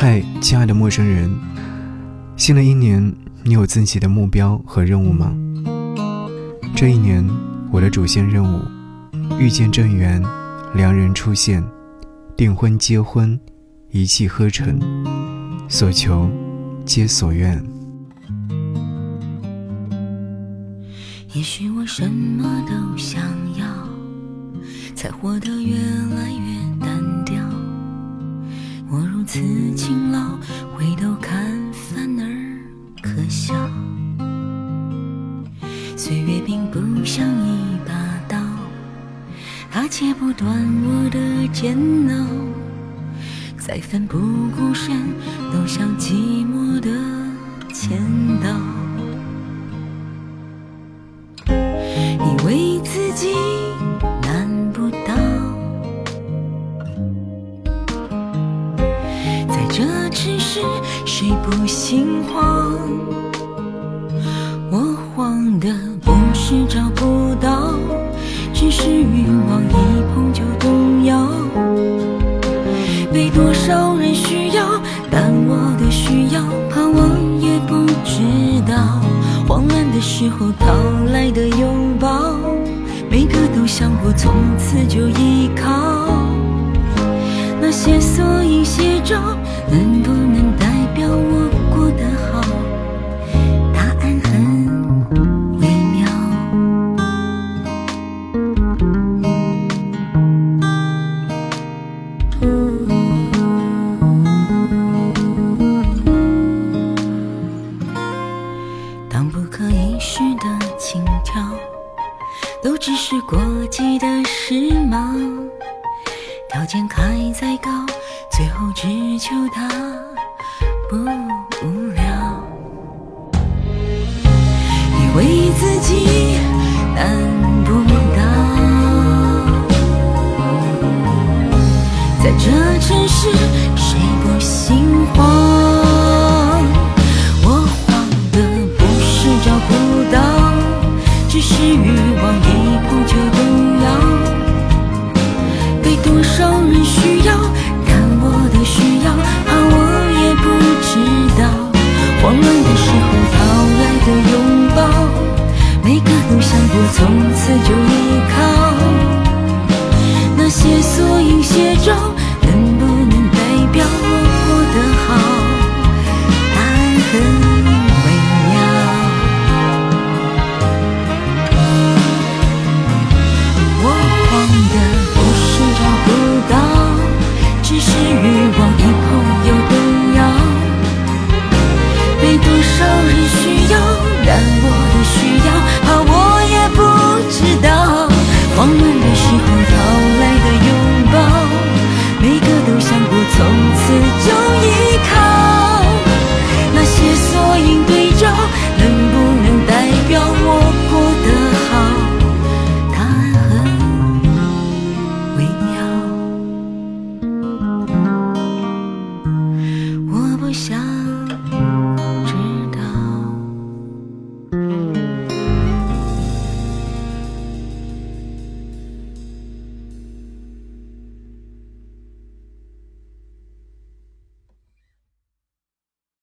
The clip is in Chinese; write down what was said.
嗨，亲爱的陌生人，新的一年，你有自己的目标和任务吗？这一年，我的主线任务：遇见正缘，良人出现，订婚结婚，一气呵成，所求皆所愿。也许我什么都想要，才活得越来越。此勤劳，回头看反而可笑。岁月并不像一把刀，它切不断我的煎熬。再奋不顾身，都像寂寞的不心慌？我慌的不是找不到，只是欲望一碰就动摇。被多少人需要，但我的需要，怕我也不知道。慌乱的时候讨来的拥抱，每个都想过从此就依靠。那些缩影写照，能不都只是过季的时髦。条件开再高，最后只求它不无聊。以为自己难不倒，在这城市谁不心慌？我慌的不是找不到，只是遇从此。